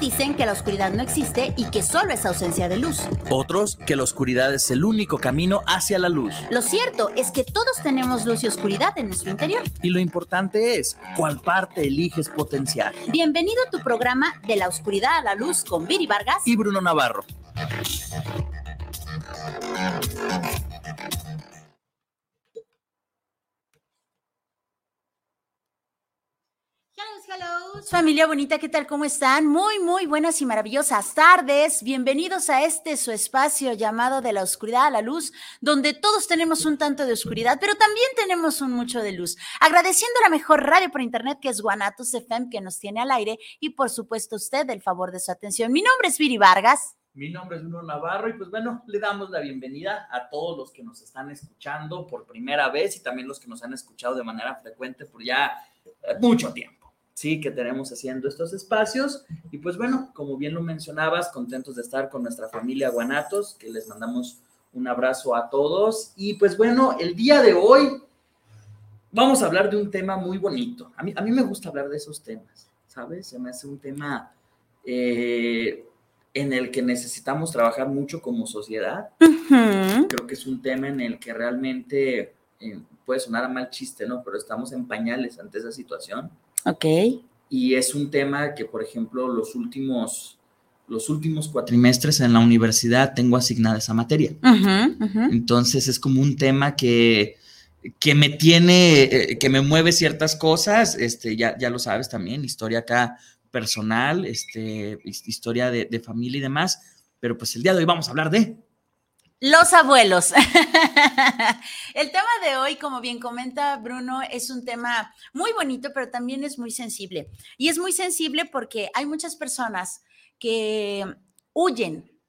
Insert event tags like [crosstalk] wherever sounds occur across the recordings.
dicen que la oscuridad no existe y que solo es ausencia de luz. Otros que la oscuridad es el único camino hacia la luz. Lo cierto es que todos tenemos luz y oscuridad en nuestro interior. Y lo importante es cuál parte eliges potenciar. Bienvenido a tu programa De la oscuridad a la luz con Viri Vargas y Bruno Navarro. Familia bonita, ¿qué tal? ¿Cómo están? Muy, muy buenas y maravillosas tardes. Bienvenidos a este su espacio llamado de la oscuridad a la luz, donde todos tenemos un tanto de oscuridad, pero también tenemos un mucho de luz. Agradeciendo la mejor radio por internet que es Guanatos FM, que nos tiene al aire, y por supuesto usted el favor de su atención. Mi nombre es Viri Vargas. Mi nombre es Bruno Navarro y pues bueno, le damos la bienvenida a todos los que nos están escuchando por primera vez y también los que nos han escuchado de manera frecuente por ya eh, mucho tiempo sí, que tenemos haciendo estos espacios. Y pues bueno, como bien lo mencionabas, contentos de estar con nuestra familia Guanatos, que les mandamos un abrazo a todos. Y pues bueno, el día de hoy vamos a hablar de un tema muy bonito. A mí, a mí me gusta hablar de esos temas, ¿sabes? Se me hace un tema eh, en el que necesitamos trabajar mucho como sociedad. Creo que es un tema en el que realmente eh, puede sonar a mal chiste, ¿no? Pero estamos en pañales ante esa situación. Ok. Y es un tema que, por ejemplo, los últimos, los últimos cuatrimestres en la universidad tengo asignada esa materia. Entonces es como un tema que, que me tiene, eh, que me mueve ciertas cosas, este, ya, ya lo sabes también, historia acá personal, este, historia de, de familia y demás, pero pues el día de hoy vamos a hablar de... Los abuelos. [laughs] El tema de hoy, como bien comenta Bruno, es un tema muy bonito, pero también es muy sensible. Y es muy sensible porque hay muchas personas que huyen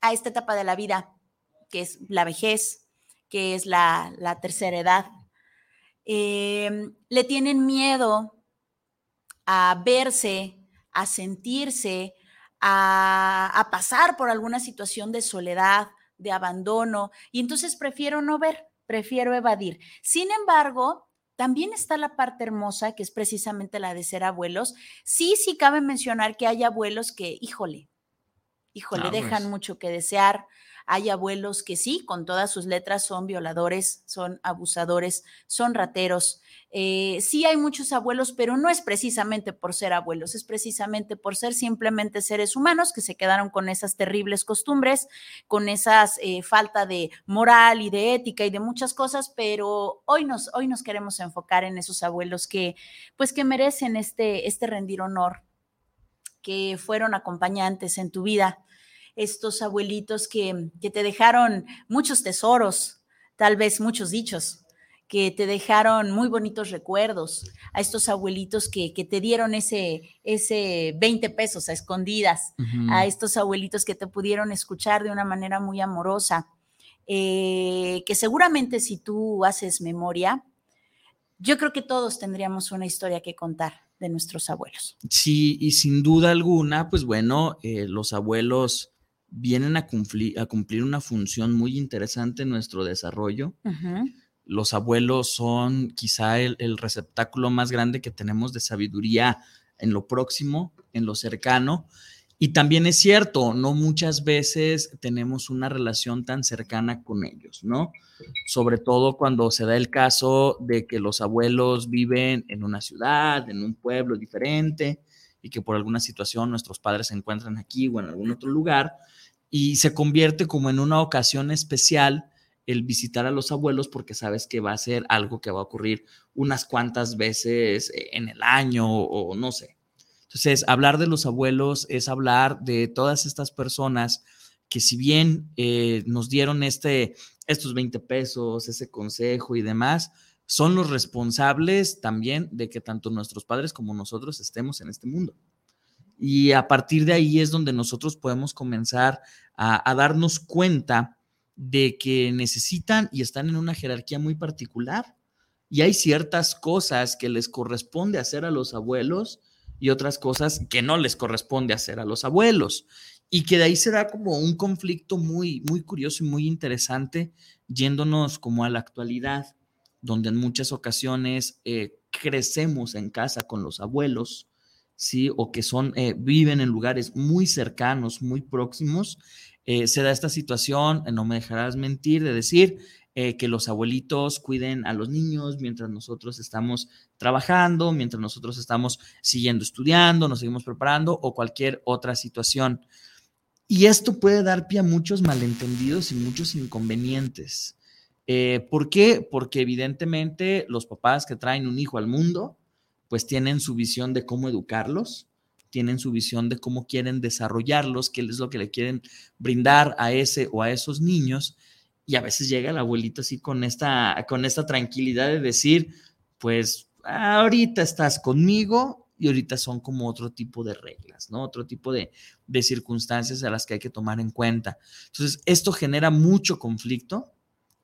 a esta etapa de la vida, que es la vejez, que es la, tercera edad. Em, le tienen miedo a verse, a sentirse, a pasar por alguna situación de soledad, de abandono, y entonces prefiero no ver, prefiero evadir. Sin embargo, también está la parte hermosa, que es precisamente la de ser abuelos. Sí, sí cabe mencionar que hay abuelos que, híjole, híjole, dejan mucho que desear. Hay abuelos que sí, con todas sus letras, son violadores, son abusadores, son rateros. Eh, sí hay muchos abuelos, pero no es precisamente por ser abuelos, es precisamente por ser simplemente seres humanos que se quedaron con esas terribles costumbres, con esas eh, falta de moral y de ética y de muchas cosas, pero hoy nos, hoy nos queremos enfocar en esos abuelos que, pues, que merecen este, este rendir honor, que fueron acompañantes en tu vida, estos abuelitos que, que te dejaron muchos tesoros, tal vez muchos dichos, que te dejaron muy bonitos recuerdos, a estos abuelitos que, te dieron ese, ese 20 pesos a escondidas, a estos abuelitos que te pudieron escuchar de una manera muy amorosa, eh, que seguramente si tú haces memoria, yo creo que todos tendríamos una historia que contar de nuestros abuelos. Sí, y sin duda alguna, pues bueno, eh, los abuelos vienen a cumplir, a cumplir una función muy interesante en nuestro desarrollo los abuelos son quizá el, receptáculo más grande que tenemos de sabiduría en lo próximo, en lo cercano. Y también es cierto, no muchas veces tenemos una relación tan cercana con ellos, ¿no? Sobre todo cuando se da el caso de que los abuelos viven en una ciudad, en un pueblo diferente y que por alguna situación nuestros padres se encuentran aquí o en algún otro lugar y se convierte como en una ocasión especial el visitar a los abuelos porque sabes que va a ser algo que va a ocurrir unas cuantas veces eh, en el año o no sé. Entonces, hablar de los abuelos es hablar de todas estas personas que si bien eh, nos dieron este, estos 20 pesos, ese consejo y demás, son los responsables también de que tanto nuestros padres como nosotros estemos en este mundo. Y a partir de ahí es donde nosotros podemos comenzar a darnos cuenta de que necesitan y están en una jerarquía muy particular. Y hay ciertas cosas que les corresponde hacer a los abuelos y otras cosas que no les corresponde hacer a los abuelos. Y que de ahí se da como un conflicto muy, muy curioso y muy interesante, yéndonos como a la actualidad, donde en muchas ocasiones eh, crecemos en casa con los abuelos, ¿sí? O que son, eh, viven en lugares muy cercanos, muy próximos, eh, se da esta situación, no me dejarás mentir, de decir, que los abuelitos cuiden a los niños mientras nosotros estamos trabajando, mientras nosotros estamos siguiendo estudiando, nos seguimos preparando o cualquier otra situación. Y esto puede dar pie a muchos malentendidos y muchos inconvenientes. Eh, ¿Por qué? Porque evidentemente los papás que traen un hijo al mundo, pues tienen su visión de cómo educarlos, tienen su visión de cómo quieren desarrollarlos, qué es lo que le quieren brindar a ese o a esos niños. Y a veces llega el abuelito así con esta, con esta tranquilidad de decir, pues ahorita estás conmigo y ahorita son como otro tipo de reglas, ¿no? Otro tipo de, circunstancias a las que hay que tomar en cuenta. Entonces, esto genera mucho conflicto.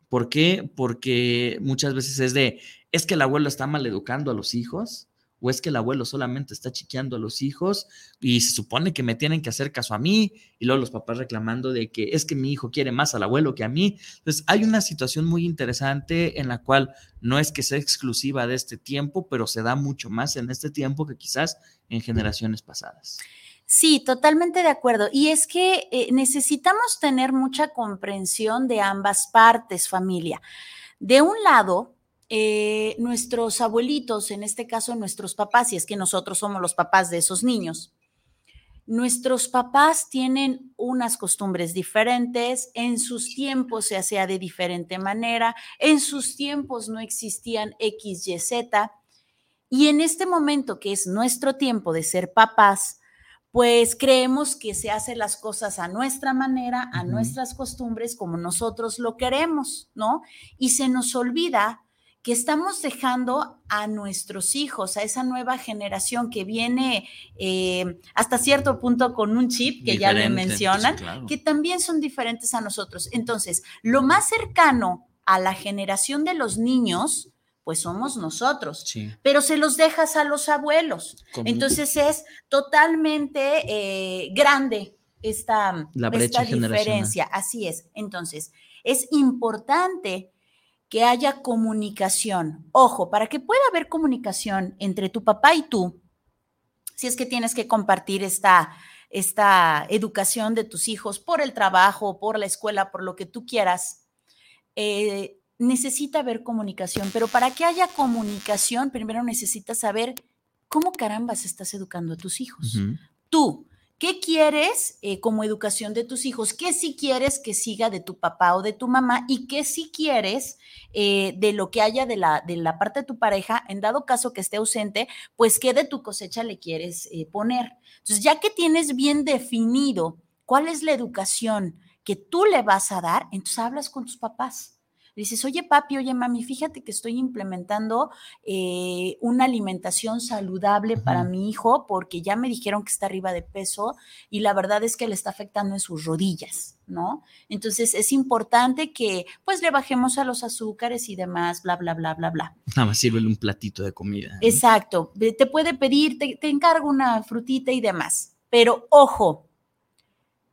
¿Por qué? Porque muchas veces es de, es que el abuelo está mal educando a los hijos, o es que el abuelo solamente está chiqueando a los hijos y se supone que me tienen que hacer caso a mí y luego los papás reclamando de que es que mi hijo quiere más al abuelo que a mí. Entonces hay una situación muy interesante en la cual no es que sea exclusiva de este tiempo, pero se da mucho más en este tiempo que quizás en generaciones pasadas. Sí, totalmente de acuerdo. Y es que eh, necesitamos tener mucha comprensión de ambas partes, familia. De un lado, eh, nuestros abuelitos, en este caso nuestros papás, y es que nosotros somos los papás de esos niños, nuestros papás tienen unas costumbres diferentes, en sus tiempos se hacía de diferente manera, en sus tiempos no existían X, Y, Z, y en este momento que es nuestro tiempo de ser papás, pues creemos que se hacen las cosas a nuestra manera, a nuestras costumbres, como nosotros lo queremos, ¿no? Y se nos olvida que estamos dejando a nuestros hijos, a esa nueva generación que viene eh, hasta cierto punto con un chip, que ya le mencionan, que también son diferentes a nosotros. Entonces, lo más cercano a la generación de los niños, pues somos nosotros, pero se los dejas a los abuelos. Entonces es totalmente eh, grande esta, esta diferencia. Así es. Entonces, es importante que haya comunicación. Ojo, para que pueda haber comunicación entre tu papá y tú, si es que tienes que compartir esta, esta educación de tus hijos por el trabajo, por la escuela, por lo que tú quieras, eh, necesita haber comunicación. Pero para que haya comunicación, primero necesitas saber cómo carambas estás educando a tus hijos. Tú, ¿Qué quieres eh, como educación de tus hijos? ¿Qué si quieres que siga de tu papá o de tu mamá? ¿Y qué si quieres eh, de lo que haya de la, de la parte de tu pareja? En dado caso que esté ausente, pues qué de tu cosecha le quieres eh, poner. Entonces, ya que tienes bien definido cuál es la educación que tú le vas a dar, entonces hablas con tus papás dices, oye papi, oye mami, fíjate que estoy implementando eh, una alimentación saludable para mi hijo porque ya me dijeron que está arriba de peso y la verdad es que le está afectando en sus rodillas, ¿no? Entonces es importante que pues le bajemos a los azúcares y demás, bla, bla, bla, bla, bla. Nada más sirve un platito de comida. Exacto, te puede pedir, te, te encargo una frutita y demás, pero ojo,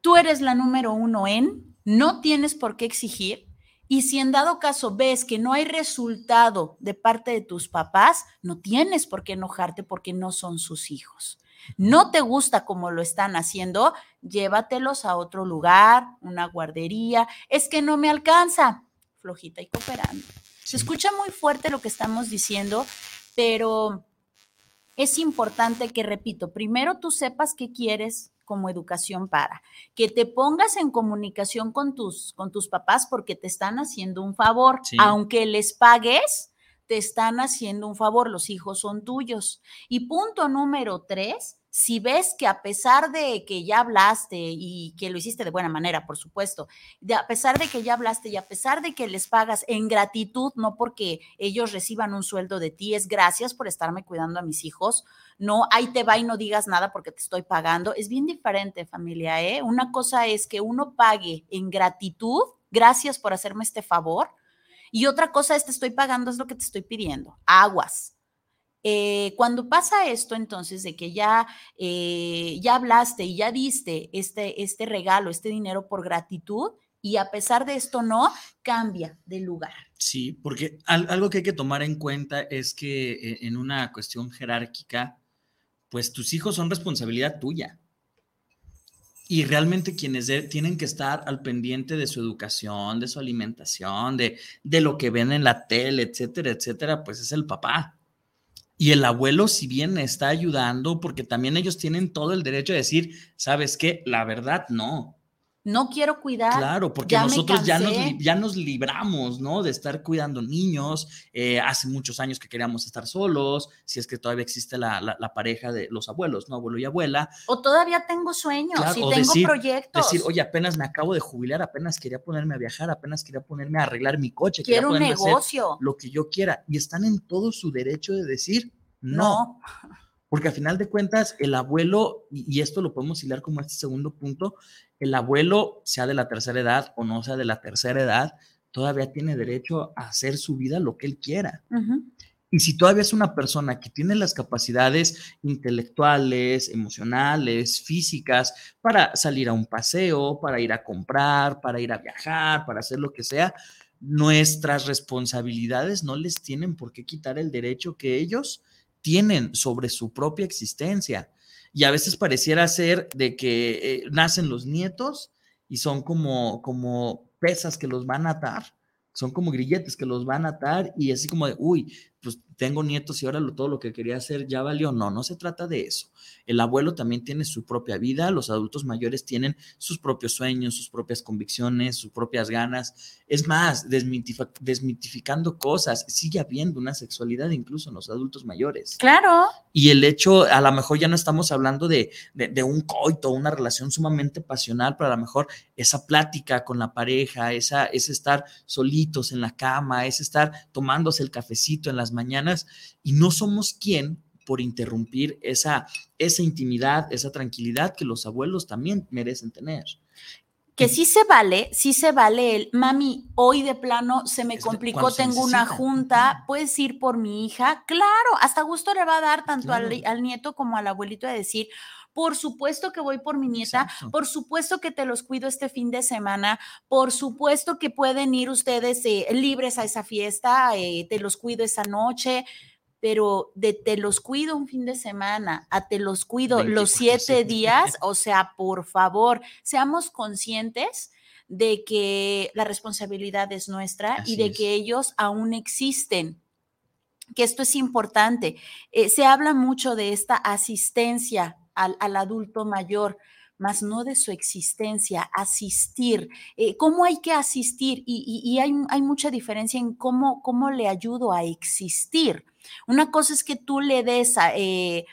tú eres la número uno en, no tienes por qué exigir y si en dado caso ves que no hay resultado de parte de tus papás, no tienes por qué enojarte porque no son sus hijos. No te gusta como lo están haciendo, llévatelos a otro lugar, una guardería. Es que no me alcanza. Flojita y cooperando. Se escucha muy fuerte lo que estamos diciendo, pero es importante que, repito, primero tú sepas qué quieres, como educación para, que te pongas en comunicación con tus, con tus papás porque te están haciendo un favor, aunque les pagues, te están haciendo un favor, los hijos son tuyos. Y punto número tres, si ves que a pesar de que ya hablaste y que lo hiciste de buena manera, por supuesto, a pesar de que ya hablaste y a pesar de que les pagas en gratitud, no porque ellos reciban un sueldo de ti, es gracias por estarme cuidando a mis hijos, no, ahí te va y no digas nada porque te estoy pagando, es bien diferente familia, ¿eh? Una cosa es que uno pague en gratitud gracias por hacerme este favor. Y otra cosa es, te estoy pagando, es lo que te estoy pidiendo. Aguas. Eh, cuando pasa esto, entonces, de que ya, eh, ya hablaste y ya diste este, este regalo, este dinero por gratitud, y a pesar de esto no, cambia de lugar. Sí, porque algo que hay que tomar en cuenta es que eh, en una cuestión jerárquica, pues tus hijos son responsabilidad tuya. Y realmente quienes tienen que estar al pendiente de su educación, de su alimentación, de, de lo que ven en la tele, etcétera, etcétera, pues es el papá. Y el abuelo, si bien está ayudando, porque también ellos tienen todo el derecho de decir, ¿sabes qué? La verdad, no no quiero cuidar. Claro, porque nosotros ya nos, ya nos libramos, ¿no? De estar cuidando niños. Eh, hace muchos años que queríamos estar solos, si es que todavía existe la, la, pareja de los abuelos, ¿no? Abuelo y abuela. O todavía tengo sueños, y tengo proyectos. Decir, oye, apenas me acabo de jubilar, apenas quería ponerme a viajar, apenas quería ponerme a arreglar mi coche. Quiero un negocio. lo que yo quiera. Y están en todo su derecho de decir no. Porque al final de cuentas, el abuelo, y esto lo podemos hilar como este segundo punto, el abuelo, sea de la tercera edad o no sea de la tercera edad, todavía tiene derecho a hacer su vida lo que él quiera. Y si todavía es una persona que tiene las capacidades intelectuales, emocionales, físicas, para salir a un paseo, para ir a comprar, para ir a viajar, para hacer lo que sea, nuestras responsabilidades no les tienen por qué quitar el derecho que ellos tienen sobre su propia existencia. Y a veces pareciera ser de que eh, nacen los nietos y son como, como pesas que los van a atar, son como grilletes que los van a atar y así como de, uy, pues tengo nietos y ahora todo lo que quería hacer ya valió. No, no se trata de eso. El abuelo también tiene su propia vida, los adultos mayores tienen sus propios sueños, sus propias convicciones, sus propias ganas. Es más, desmitificando cosas, sigue habiendo una sexualidad incluso en los adultos mayores. Claro. Y el hecho, a lo mejor ya no estamos hablando de, de un coito, una relación sumamente pasional, pero a lo mejor esa plática con la pareja, esa, ese estar solitos en la cama, ese estar tomándose el cafecito en las mañanas y no somos quien por interrumpir esa, esa intimidad, esa tranquilidad que los abuelos también merecen tener. Que sí se vale, sí se vale el, mami, hoy de plano se me complicó, tengo una junta, puedes ir por mi hija. Claro, hasta gusto le va a dar tanto al, al, nieto como al abuelito a decir, por supuesto que voy por mi nieta, por supuesto que te los cuido este fin de semana, por supuesto que pueden ir ustedes eh, libres a esa fiesta, eh, te los cuido esa noche pero de te los cuido un fin de semana a te los cuido los siete días, [laughs] o sea, por favor, seamos conscientes de que la responsabilidad es nuestra y de que ellos aún existen que esto es importante. Eh, se habla mucho de esta asistencia al, adulto mayor, más no de su existencia, asistir. Eh, ¿Cómo hay que asistir? Y, hay, mucha diferencia en cómo, cómo le ayudo a existir. Una cosa es que tú le des a, eh,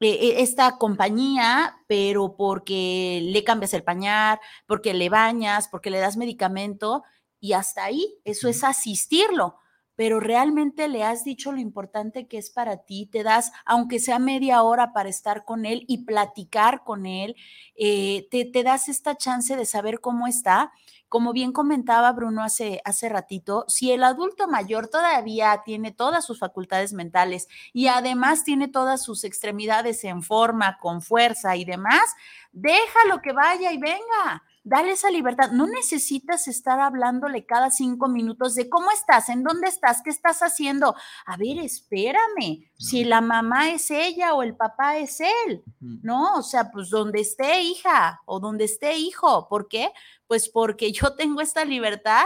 eh, esta compañía, pero porque le cambias el pañal, porque le bañas, porque le das medicamento, y hasta ahí, eso es asistirlo pero realmente le has dicho lo importante que es para ti, te das, aunque sea media hora para estar con él y platicar con él, eh, te, das esta chance de saber cómo está. Como bien comentaba Bruno hace, hace ratito, si el adulto mayor todavía tiene todas sus facultades mentales y además tiene todas sus extremidades en forma, con fuerza y demás, déjalo que vaya y venga dale esa libertad. No necesitas estar hablándole cada cinco minutos de cómo estás, en dónde estás, qué estás haciendo. A ver, espérame, si la mamá es ella o el papá es él, ¿no? O sea, pues donde esté hija o donde esté hijo. ¿Por qué? Pues porque yo [laughs] tengo esta libertad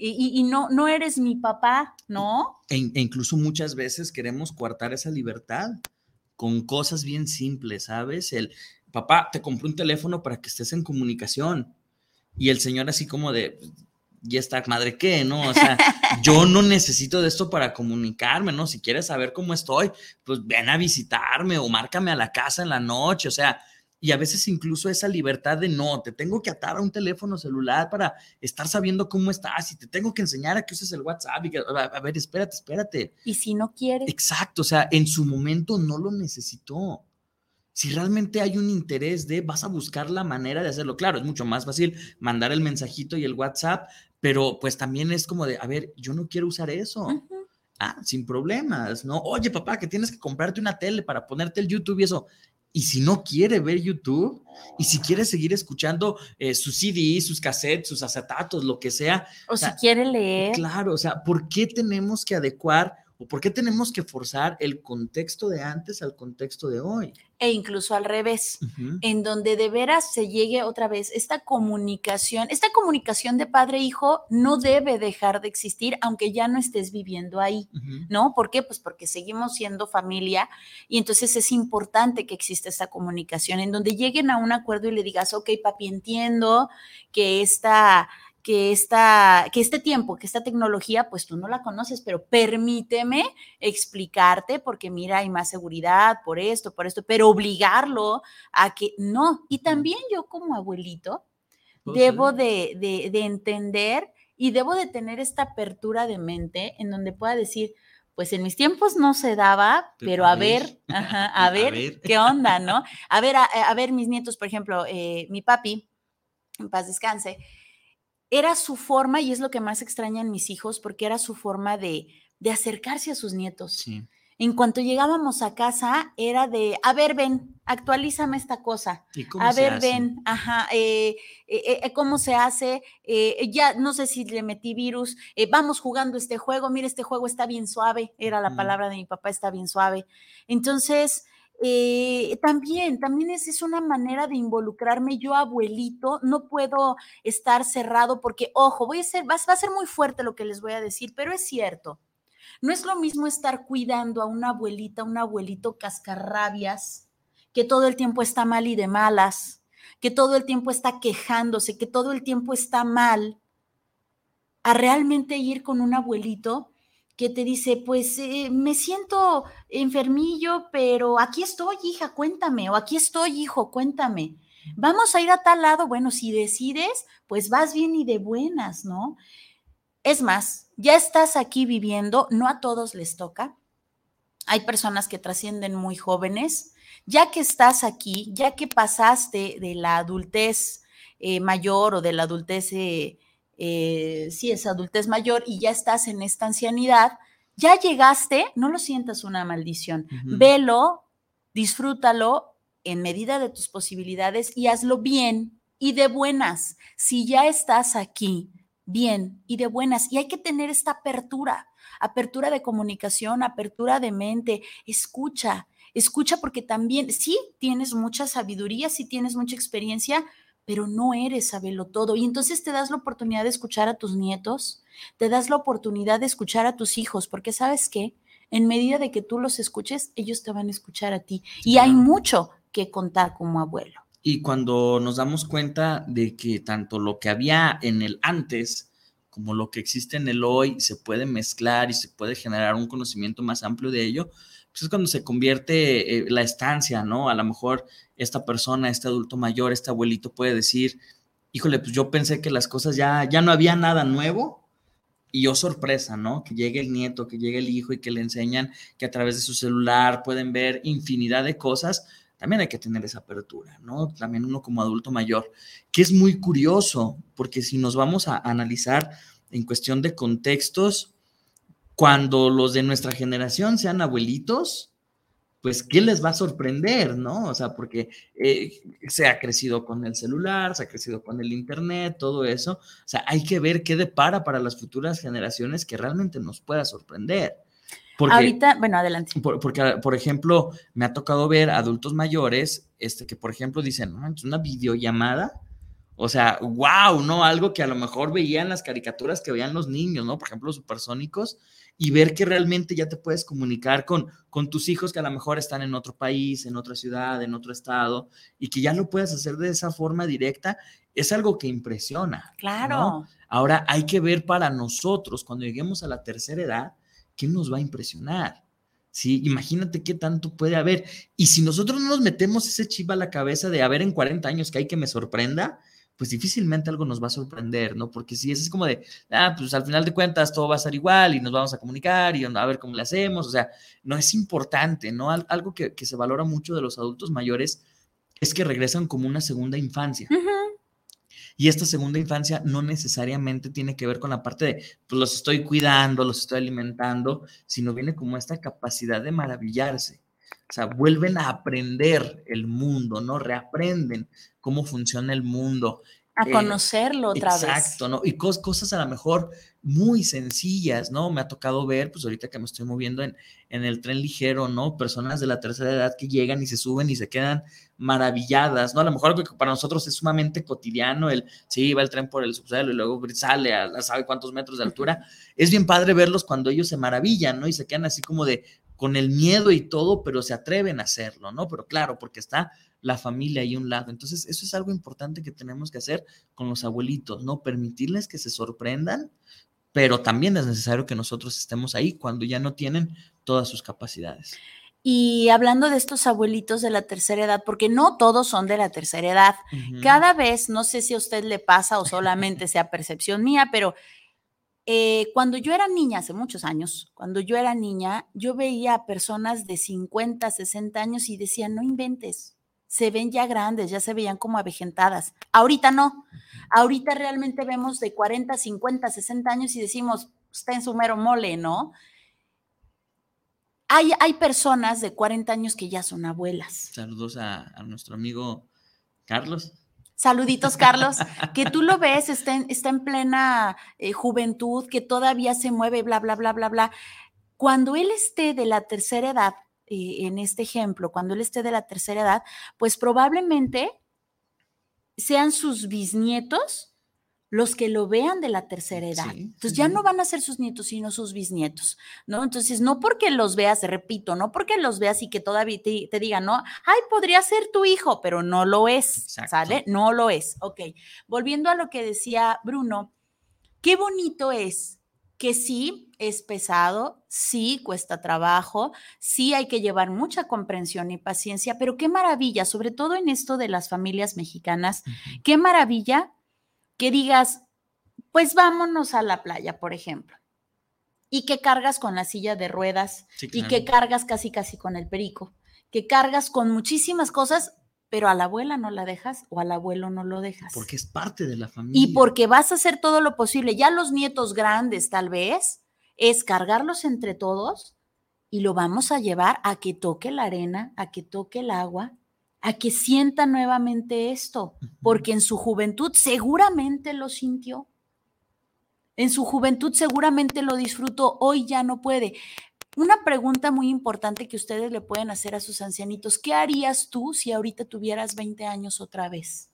y, no, no eres mi papá, ¿no? E, e, incluso muchas veces queremos coartar esa libertad con cosas bien simples, ¿sabes? El papá, te compré un teléfono para que estés en comunicación. Y el señor así como de, ¿y esta madre qué? ¿No? O sea, yo no necesito de esto para comunicarme, ¿no? Si quieres saber cómo estoy, pues ven a visitarme o márcame a la casa en la noche, o sea, y a veces incluso esa libertad de no, te tengo que atar a un teléfono celular para estar sabiendo cómo estás y te tengo que enseñar a que uses el WhatsApp y que, a, ver, espérate, espérate. Y si no quieres. Exacto, o sea, en su momento no lo necesitó si realmente hay un interés de, vas a buscar la manera de hacerlo. Claro, es mucho más fácil mandar el mensajito y el WhatsApp, pero pues también es como de, a ver, yo no quiero usar eso. Ah, sin problemas, ¿no? Oye, papá, que tienes que comprarte una tele para ponerte el YouTube y eso. Y si no quiere ver YouTube, y si quiere seguir escuchando eh, sus CDs, sus cassettes, sus acetatos, lo que sea. O, si quiere leer. Claro, o sea, ¿por qué tenemos que adecuar o por qué tenemos que forzar el contexto de antes al contexto de hoy? E incluso al revés, en donde de veras se llegue otra vez esta comunicación, esta comunicación de padre-hijo e no debe dejar de existir aunque ya no estés viviendo ahí, ¿no? ¿Por qué? Pues porque seguimos siendo familia y entonces es importante que exista esta comunicación en donde lleguen a un acuerdo y le digas, ok, papi, entiendo que esta que, esta, que este tiempo, que esta tecnología, pues tú no la conoces, pero permíteme explicarte porque mira, hay más seguridad por esto, por esto, pero obligarlo a que no. Y también yo como abuelito debo de, de, entender y debo de tener esta apertura de mente en donde pueda decir, pues en mis tiempos no se daba, pero a ver, [laughs] a, ver, qué onda, ¿no? A ver, a, ver mis nietos, por ejemplo, eh, mi papi, en paz descanse, era su forma, y es lo que más extraña en mis hijos, porque era su forma de, de acercarse a sus nietos. En cuanto llegábamos a casa, era de, a ver, ven, actualízame esta cosa. a ver, ven, ajá, eh, eh, eh, ¿cómo se hace? ya no sé si le metí virus, vamos jugando este juego, mire, este juego está bien suave, era la palabra de mi papá, está bien suave. Entonces, eh, también, también es, es, una manera de involucrarme. Yo, abuelito, no puedo estar cerrado porque, ojo, voy a ser, va, va, a ser muy fuerte lo que les voy a decir, pero es cierto. No es lo mismo estar cuidando a una abuelita, un abuelito cascarrabias, que todo el tiempo está mal y de malas, que todo el tiempo está quejándose, que todo el tiempo está mal, a realmente ir con un abuelito que te dice, pues eh, me siento enfermillo, pero aquí estoy, hija, cuéntame, o aquí estoy, hijo, cuéntame. Vamos a ir a tal lado, bueno, si decides, pues vas bien y de buenas, ¿no? Es más, ya estás aquí viviendo, no a todos les toca. Hay personas que trascienden muy jóvenes. Ya que estás aquí, ya que pasaste de la adultez eh, mayor o de la adultez eh, eh, si es adultez mayor y ya estás en esta ancianidad, ya llegaste, no lo sientas una maldición, velo, disfrútalo en medida de tus posibilidades y hazlo bien y de buenas. Si ya estás aquí, bien y de buenas, y hay que tener esta apertura, apertura de comunicación, apertura de mente, escucha, escucha porque también, sí, tienes mucha sabiduría, sí tienes mucha experiencia, pero no eres saberlo todo. Y entonces te das la oportunidad de escuchar a tus nietos, te das la oportunidad de escuchar a tus hijos, porque sabes qué, en medida de que tú los escuches, ellos te van a escuchar a ti. Y hay mucho que contar como abuelo. Y cuando nos damos cuenta de que tanto lo que había en el antes como lo que existe en el hoy se puede mezclar y se puede generar un conocimiento más amplio de ello, pues es cuando se convierte eh, la estancia, ¿no? A lo mejor esta persona, este adulto mayor, este abuelito puede decir, híjole, pues yo pensé que las cosas ya, ya no había nada nuevo. Y yo sorpresa, ¿no? Que llegue el nieto, que llegue el hijo y que le enseñan que a través de su celular pueden ver infinidad de cosas. También hay que tener esa apertura, ¿no? También uno como adulto mayor, que es muy curioso, porque si nos vamos a analizar en cuestión de contextos, cuando los de nuestra generación sean abuelitos, pues, ¿qué les va a sorprender, no? O sea, porque eh, se ha crecido con el celular, se ha crecido con el Internet, todo eso. O sea, hay que ver qué depara para las futuras generaciones que realmente nos pueda sorprender. Porque, Ahorita, bueno, adelante. porque, por ejemplo, me ha tocado ver adultos mayores, este, que por ejemplo dicen, no, es una videollamada. O sea, wow, ¿no? Algo que a lo mejor veían las caricaturas que veían los niños, ¿no? Por ejemplo, los supersónicos, y ver que realmente ya te puedes comunicar con, con tus hijos que a lo mejor están en otro país, en otra ciudad, en otro estado, y que ya lo puedes hacer de esa forma directa, es algo que impresiona. Claro. Ahora hay que ver para nosotros, cuando lleguemos a la tercera edad, qué nos va a impresionar. ¿sí? Imagínate qué tanto puede haber. Y si nosotros no nos metemos ese chip a la cabeza de, a ver, en 40 años que hay que me sorprenda, pues difícilmente algo nos va a sorprender, ¿no? Porque si es como de, ah, pues al final de cuentas todo va a ser igual y nos vamos a comunicar y a ver cómo le hacemos, o sea, no es importante, ¿no? Algo que, se valora mucho de los adultos mayores es que regresan como una segunda infancia. Y esta segunda infancia no necesariamente tiene que ver con la parte de, pues los estoy cuidando, los estoy alimentando, sino viene como esta capacidad de maravillarse. O sea, vuelven a aprender el mundo, ¿no? Reaprenden cómo funciona el mundo. A eh, conocerlo otra vez. Exacto, ¿no? Y cosas a lo mejor muy sencillas, ¿no? Me ha tocado ver, pues ahorita que me estoy moviendo en, en el tren ligero, ¿no? Personas de la tercera edad que llegan y se suben y se quedan maravilladas, ¿no? A lo mejor para nosotros es sumamente cotidiano el, sí, va el tren por el subsuelo y luego sale a, a sabe cuántos metros de altura. Es bien padre verlos cuando ellos se maravillan, ¿no? Y se quedan así como de, con el miedo y todo, pero se atreven a hacerlo, ¿no? Pero claro, porque está la familia ahí a un lado. Entonces, eso es algo importante que tenemos que hacer con los abuelitos, ¿no? Permitirles que se sorprendan, pero también es necesario que nosotros estemos ahí cuando ya no tienen todas sus capacidades. Y hablando de estos abuelitos de la tercera edad, porque no todos son de la tercera edad, cada vez, no sé si a usted le pasa o solamente [laughs] sea percepción mía, pero eh, cuando yo era niña, hace muchos años, cuando yo era niña, yo veía a personas de 50, 60 años y decía, no inventes, se ven ya grandes, ya se veían como avejentadas. Ahorita no. Ahorita realmente vemos de 40, 50, 60 años y decimos, está en su mero mole, ¿no? Hay, hay personas de 40 años que ya son abuelas. Saludos a, a nuestro amigo Carlos. Saluditos, Carlos, que tú lo ves, está en, plena eh, juventud, que todavía se mueve, bla, bla, bla, bla, bla. Cuando él esté de la tercera edad, eh, en este ejemplo, cuando él esté de la tercera edad, pues probablemente sean sus bisnietos los que lo vean de la tercera edad. Entonces ya no van a ser sus nietos, sino sus bisnietos, ¿no? Entonces, no porque los veas, repito, no porque los veas y que todavía te, digan, no, ay, podría ser tu hijo, pero no lo es, ¿sale? No lo es. Ok, volviendo a lo que decía Bruno, qué bonito es que sí es pesado, sí cuesta trabajo, sí hay que llevar mucha comprensión y paciencia, pero qué maravilla, sobre todo en esto de las familias mexicanas, qué maravilla que digas, pues vámonos a la playa, por ejemplo, y que cargas con la silla de ruedas y que cargas casi casi con el perico, que cargas con muchísimas cosas, pero a la abuela no la dejas o al abuelo no lo dejas. Porque es parte de la familia. Y porque vas a hacer todo lo posible, ya los nietos grandes tal vez, es cargarlos entre todos y lo vamos a llevar a que toque la arena, a que toque el agua, a que sienta nuevamente esto, porque en su juventud seguramente lo sintió. En su juventud seguramente lo disfrutó, hoy ya no puede. Una pregunta muy importante que ustedes le pueden hacer a sus ancianitos, ¿qué harías tú si ahorita tuvieras 20 años otra vez?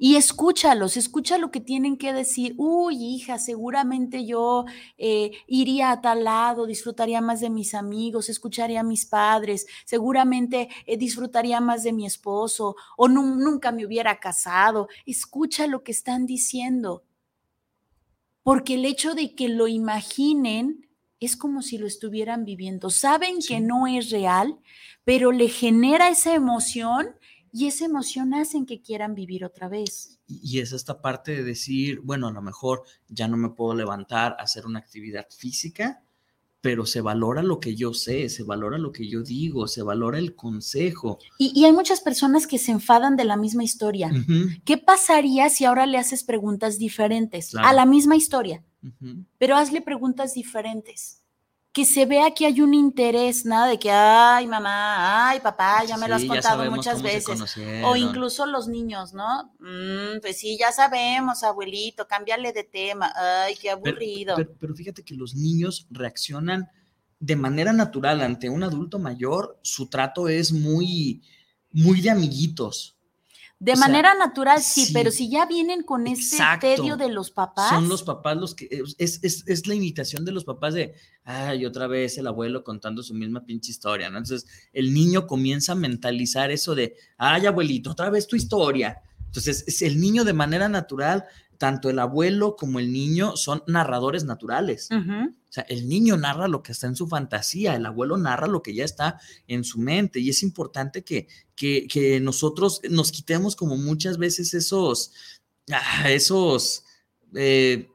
Y escúchalos, escucha lo que tienen que decir. Uy, hija, seguramente yo eh, iría a tal lado, disfrutaría más de mis amigos, escucharía a mis padres, seguramente eh, disfrutaría más de mi esposo o nunca me hubiera casado. Escucha lo que están diciendo. Porque el hecho de que lo imaginen es como si lo estuvieran viviendo. Saben que no es real, pero le genera esa emoción y esa emoción hace que quieran vivir otra vez. Y es esta parte de decir, bueno, a lo mejor ya no me puedo levantar a hacer una actividad física, pero se valora lo que yo sé, se valora lo que yo digo, se valora el consejo. Y, hay muchas personas que se enfadan de la misma historia. ¿Qué pasaría si ahora le haces preguntas diferentes a la misma historia? Pero hazle preguntas diferentes que se vea que hay un interés, nada de que, ay, mamá, ay, papá, ya me lo has contado muchas veces. O incluso los niños, ¿no? Mm, pues sí, ya sabemos, abuelito, cámbiale de tema. Ay, qué aburrido. Pero, fíjate que los niños reaccionan de manera natural ante un adulto mayor, su trato es muy, muy de amiguitos. De manera natural, sí, pero si ya vienen con ese tedio de los papás. Son los papás los que. Es, es, es, la imitación de los papás de. Ay, otra vez el abuelo contando su misma pinche historia, ¿no? Entonces, el niño comienza a mentalizar eso de. Ay, abuelito, otra vez tu historia. Entonces, es el niño de manera natural tanto el abuelo como el niño son narradores naturales. Sea, el niño narra lo que está en su fantasía, el abuelo narra lo que ya está en su mente y es importante que, que, nosotros nos quitemos como muchas veces esos, ah, esos, eh,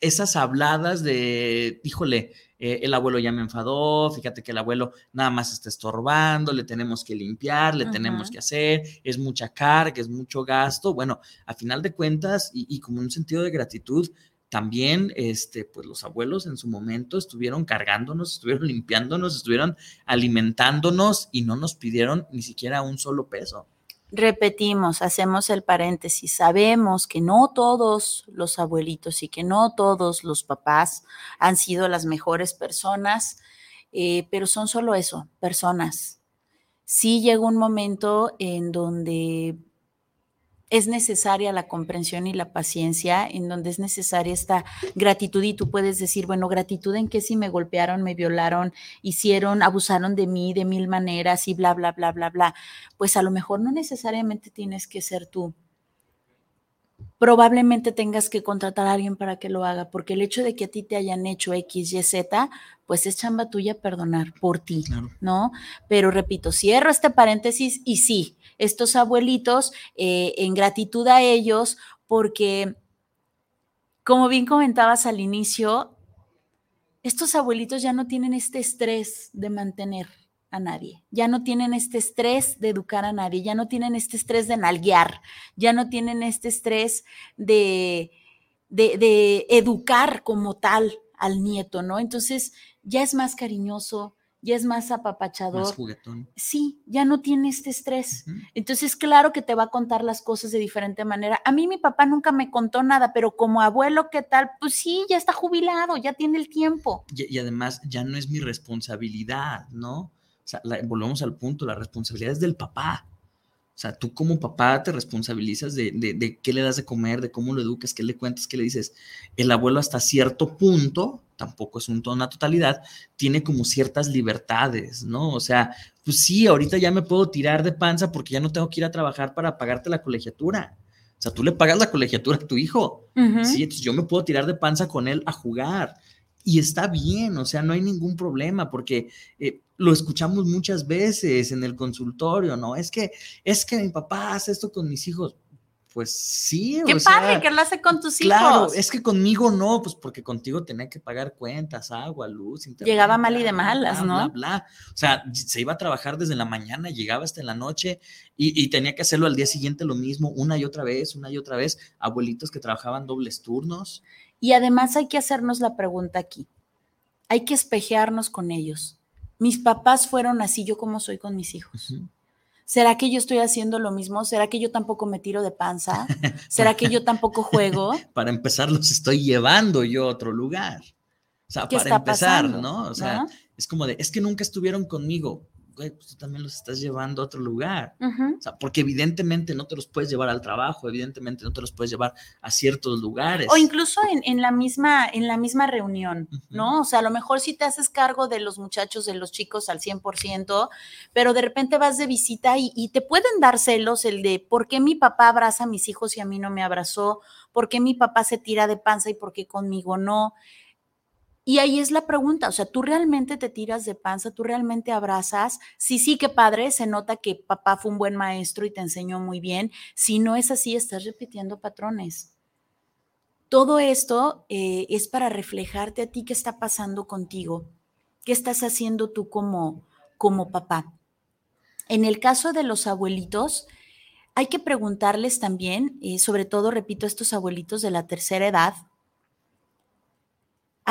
esas habladas de, híjole, eh, el abuelo ya me enfadó, fíjate que el abuelo nada más está estorbando, le tenemos que limpiar, le tenemos que hacer, es mucha carga, es mucho gasto. Bueno, a final de cuentas, y, como un sentido de gratitud, también, este, pues los abuelos en su momento estuvieron cargándonos, estuvieron limpiándonos, estuvieron alimentándonos y no nos pidieron ni siquiera un solo peso. Repetimos, hacemos el paréntesis, sabemos que no todos los abuelitos y que no todos los papás han sido las mejores personas, eh, pero son solo eso, personas. Sí llega un momento en donde es necesaria la comprensión y la paciencia, en donde es necesaria esta gratitud y tú puedes decir, bueno, gratitud en que si me golpearon, me violaron, hicieron, abusaron de mí de mil maneras y bla, bla, bla, bla, bla. Pues a lo mejor no necesariamente tienes que ser tú. Probablemente tengas que contratar a alguien para que lo haga, porque el hecho de que a ti te hayan hecho X, Y, Z, pues es chamba tuya perdonar por ti, ¿no? Pero repito, cierro este paréntesis y sí, estos abuelitos, eh, en gratitud a ellos, porque, como bien comentabas al inicio, estos abuelitos ya no tienen este estrés de mantener a nadie, ya no tienen este estrés de educar a nadie, ya no tienen este estrés de nalguear, ya no tienen este estrés de, de, de educar como tal al nieto, ¿no? Entonces ya es más cariñoso, ya es más apapachador. Más juguetón. Sí, ya no tiene este estrés. Entonces, claro que te va a contar las cosas de diferente manera. A mí mi papá nunca me contó nada, pero como abuelo, ¿qué tal? Pues sí, ya está jubilado, ya tiene el tiempo. Y, además, ya no es mi responsabilidad, ¿no? Sea, volvemos al punto, la responsabilidad es del papá. O sea, tú como papá te responsabilizas de, de, de, qué le das de comer, de cómo lo educas, qué le cuentas, qué le dices. El abuelo hasta cierto punto, tampoco es un, una totalidad, tiene como ciertas libertades, ¿no? O sea, pues sí, ahorita ya me puedo tirar de panza porque ya no tengo que ir a trabajar para pagarte la colegiatura. O sea, tú le pagas la colegiatura a tu hijo. Sí, entonces yo me puedo tirar de panza con él a jugar. Y está bien, o sea, no hay ningún problema porque eh, lo escuchamos muchas veces en el consultorio, ¿no? Es que, es que mi papá hace esto con mis hijos. Pues sí, Qué padre que lo hace con tus hijos. Claro, es que conmigo no, pues porque contigo tenía que pagar cuentas, agua, luz, internet. Llegaba mal y de malas, ¿no? Bla, bla. O sea, se iba a trabajar desde la mañana, llegaba hasta la noche y, y, tenía que hacerlo al día siguiente lo mismo, una y otra vez, una y otra vez. Abuelitos que trabajaban dobles turnos. Y además hay que hacernos la pregunta aquí. Hay que espejearnos con ellos. Mis papás fueron así, yo como soy con mis hijos. ¿Será que yo estoy haciendo lo mismo? ¿Será que yo tampoco me tiro de panza? [laughs] ¿Será que yo tampoco juego? [laughs] para empezar, los estoy llevando yo a otro lugar. O sea, para empezar, ¿no? O sea, es como de, es que nunca estuvieron conmigo pues tú también los estás llevando a otro lugar. O sea, porque evidentemente no te los puedes llevar al trabajo, evidentemente no te los puedes llevar a ciertos lugares. O incluso en, la, misma, en la misma reunión, ¿no? O sea, a lo mejor sí te haces cargo de los muchachos, de los chicos al 100%, pero de repente vas de visita y, y te pueden dar celos el de por qué mi papá abraza a mis hijos y a mí no me abrazó, por qué mi papá se tira de panza y por qué conmigo no. Y ahí es la pregunta, o sea, ¿tú realmente te tiras de panza? ¿Tú realmente abrazas? Sí, sí, qué padre, se nota que papá fue un buen maestro y te enseñó muy bien. Si no es así, estás repitiendo patrones. Todo esto eh, es para reflejarte a ti qué está pasando contigo, qué estás haciendo tú como, como papá. En el caso de los abuelitos, hay que preguntarles también, eh, sobre todo, repito, estos abuelitos de la tercera edad,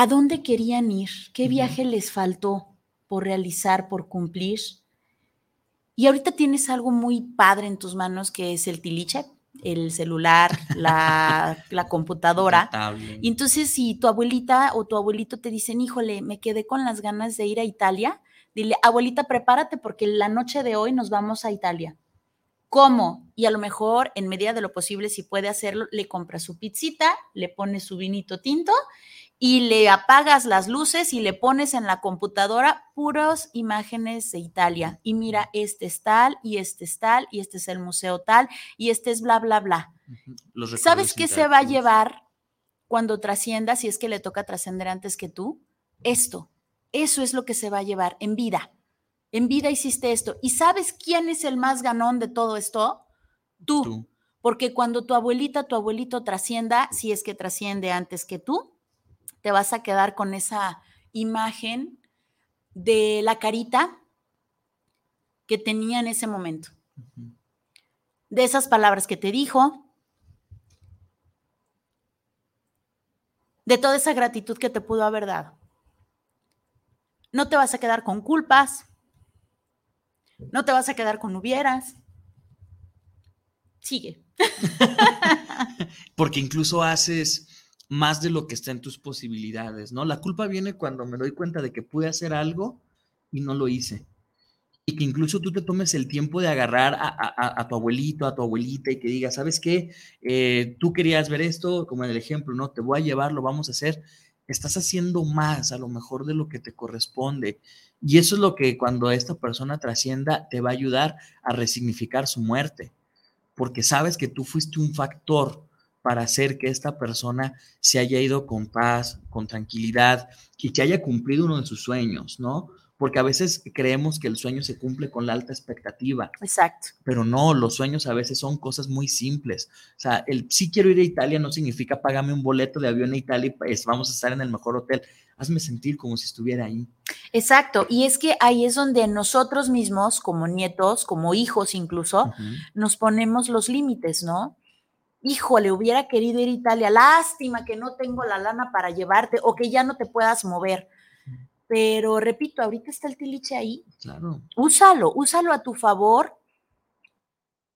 ¿A dónde querían ir? ¿Qué viaje les faltó por realizar, por cumplir? Y ahorita tienes algo muy padre en tus manos que es el tiliche, el celular, la, [laughs] computadora. Y entonces, si tu abuelita o tu abuelito te dicen, híjole, me quedé con las ganas de ir a Italia, dile, abuelita, prepárate porque la noche de hoy nos vamos a Italia. ¿Cómo? Y a lo mejor, en medida de lo posible, si puede hacerlo, le compra su pizzita, le pone su vinito tinto y le apagas las luces y le pones en la computadora puras imágenes de Italia. Y mira, este es tal, y este es tal, y este es el museo tal, y este es bla, bla, bla. ¿Sabes qué se va a llevar cuando trascienda, si es que le toca trascender antes que tú? Esto. Eso es lo que se va a llevar en vida. En vida hiciste esto. ¿Y sabes quién es el más ganón de todo esto? Tú. Porque cuando tu abuelita, tu abuelito trascienda, si es que trasciende antes que tú, te vas a quedar con esa imagen de la carita que tenía en ese momento. De esas palabras que te dijo, de toda esa gratitud que te pudo haber dado. No te vas a quedar con culpas, no te vas a quedar con hubieras. Sigue. [laughs] Porque incluso haces más de lo que está en tus posibilidades, ¿no? La culpa viene cuando me doy cuenta de que pude hacer algo y no lo hice. Y que incluso tú te tomes el tiempo de agarrar a, tu abuelito, a tu abuelita y que digas, ¿sabes qué? Eh, tú querías ver esto, como en el ejemplo, ¿no? Te voy a llevar, lo vamos a hacer. Estás haciendo más a lo mejor de lo que te corresponde. Y eso es lo que cuando esta persona trascienda te va a ayudar a resignificar su muerte. Porque sabes que tú fuiste un factor para hacer que esta persona se haya ido con paz, con tranquilidad y que haya cumplido uno de sus sueños, ¿no? Porque a veces creemos que el sueño se cumple con la alta expectativa. Exacto. Pero no, los sueños a veces son cosas muy simples. O sea, el sí quiero ir a Italia no significa págame un boleto de avión a Italia y pues, vamos a estar en el mejor hotel. Hazme sentir como si estuviera ahí. Exacto. Y es que ahí es donde nosotros mismos, como nietos, como hijos incluso, nos ponemos los límites, ¿no? Híjole, hubiera querido ir a Italia, lástima que no tengo la lana para llevarte o que ya no te puedas mover. Pero repito, ahorita está el tiliche ahí. Claro. Úsalo, úsalo a tu favor.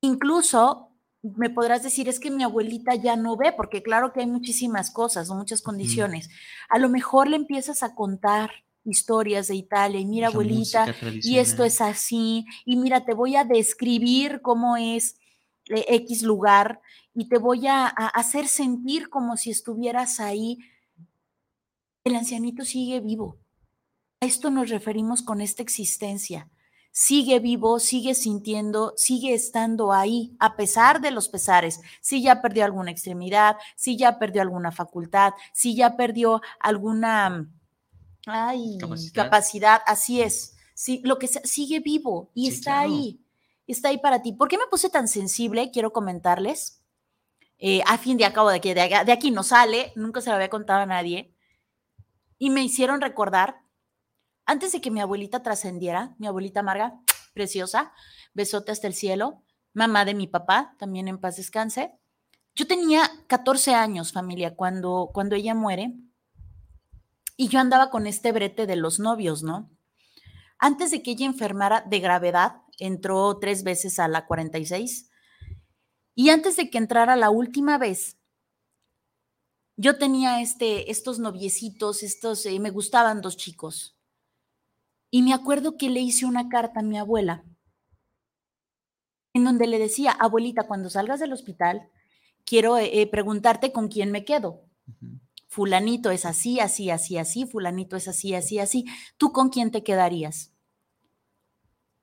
Incluso me podrás decir, es que mi abuelita ya no ve, porque claro que hay muchísimas cosas o muchas condiciones. A lo mejor le empiezas a contar historias de Italia y mira, abuelita, y esto es así, y mira, te voy a describir cómo es X lugar y te voy a, hacer sentir como si estuvieras ahí. El ancianito sigue vivo. A esto nos referimos con esta existencia. Sigue vivo, sigue sintiendo, sigue estando ahí, a pesar de los pesares. Si ya perdió alguna extremidad, si ya perdió alguna facultad, si ya perdió alguna capacidad. así es. Sí, lo que sigue vivo y está ahí, está ahí para ti. ¿Por qué me puse tan sensible? Quiero comentarles eh, a fin de cabo de aquí, de, aquí no sale, nunca se lo había contado a nadie. Y me hicieron recordar, antes de que mi abuelita trascendiera, mi abuelita Marga, preciosa, besote hasta el cielo, mamá de mi papá, también en paz descanse. Yo tenía 14 años, familia, cuando, cuando ella muere. Y yo andaba con este brete de los novios, ¿no? Antes de que ella enfermara de gravedad, entró tres veces a la 46 y antes de que entrara la última vez, yo tenía este, estos noviecitos, estos, eh, me gustaban dos chicos. Y me acuerdo que le hice una carta a mi abuela, en donde le decía, abuelita, cuando salgas del hospital, quiero eh, eh, preguntarte con quién me quedo. Fulanito es así, así, así, así, fulanito es así, así, así. ¿Tú con quién te quedarías?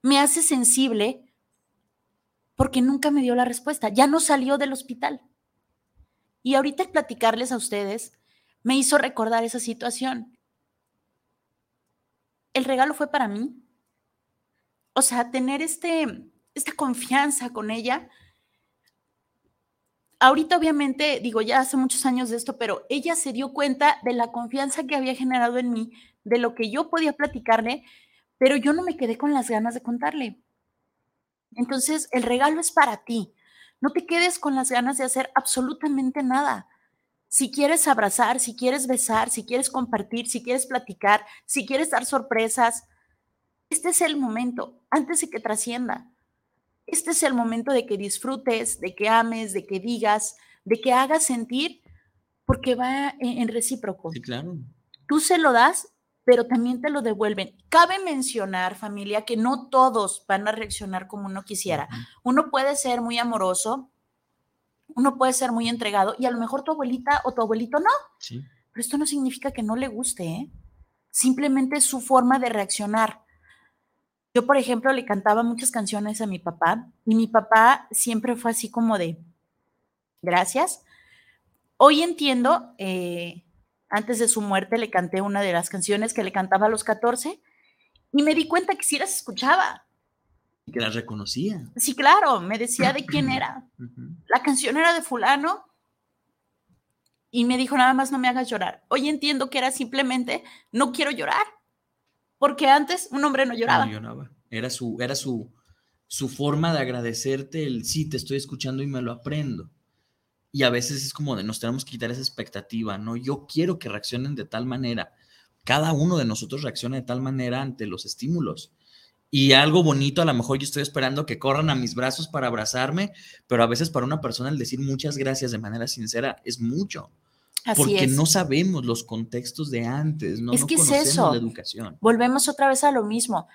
Me hace sensible porque nunca me dio la respuesta, ya no salió del hospital. Y ahorita platicarles a ustedes me hizo recordar esa situación. El regalo fue para mí. O sea, tener este, esta confianza con ella. Ahorita obviamente, digo, ya hace muchos años de esto, pero ella se dio cuenta de la confianza que había generado en mí, de lo que yo podía platicarle, pero yo no me quedé con las ganas de contarle. Entonces, el regalo es para ti. No te quedes con las ganas de hacer absolutamente nada. Si quieres abrazar, si quieres besar, si quieres compartir, si quieres platicar, si quieres dar sorpresas, este es el momento, antes de que trascienda. Este es el momento de que disfrutes, de que ames, de que digas, de que hagas sentir, porque va en, recíproco. Sí, claro. Tú se lo das pero también te lo devuelven. Cabe mencionar, familia, que no todos van a reaccionar como uno quisiera. Uno puede ser muy amoroso, uno puede ser muy entregado y a lo mejor tu abuelita o tu abuelito no. Pero esto no significa que no le guste, ¿eh? Simplemente es su forma de reaccionar. Yo, por ejemplo, le cantaba muchas canciones a mi papá y mi papá siempre fue así como de, gracias. Hoy entiendo, eh, antes de su muerte le canté una de las canciones que le cantaba a los 14 y me di cuenta que sí las escuchaba. Que las reconocía. Sí, claro, me decía de quién [clears throat] era. La canción era de fulano y me dijo, nada más no me hagas llorar. Hoy entiendo que era simplemente, no quiero llorar. Porque antes un hombre no lloraba. No lloraba. Era su, era su, su forma de agradecerte el sí, te estoy escuchando y me lo aprendo. Y a veces es como de nos tenemos que quitar esa expectativa, ¿no? Yo quiero que reaccionen de tal manera. Cada uno de nosotros reacciona de tal manera ante los estímulos. Y algo bonito, a lo mejor yo estoy esperando que corran a mis brazos para abrazarme, pero a veces para una persona el decir muchas gracias de manera sincera es mucho. porque no sabemos los contextos de antes, no, es que conocemos es eso. la educación. Volvemos otra vez a lo mismo.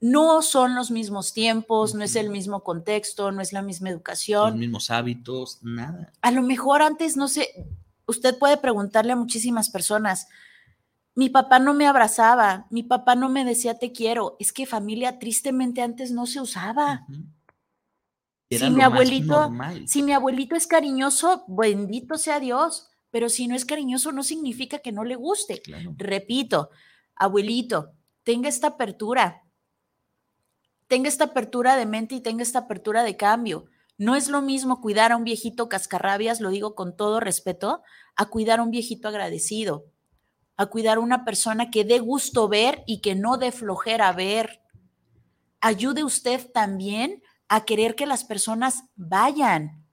No son los mismos tiempos, no es el mismo contexto, no es la misma educación. Los mismos hábitos, nada. A lo mejor antes, no sé, usted puede preguntarle a muchísimas personas, mi papá no me abrazaba, mi papá no me decía te quiero. Es que familia tristemente antes no se usaba. si mi abuelito, si mi abuelito es cariñoso, bendito sea Dios, pero si no es cariñoso no significa que no le guste. Repito, abuelito, tenga esta apertura. Tenga esta apertura de mente y tenga esta apertura de cambio. No es lo mismo cuidar a un viejito cascarrabias, lo digo con todo respeto, a cuidar a un viejito agradecido a cuidar a una persona que dé gusto ver y que no dé flojera ver. Ayude usted también a querer que las personas vayan,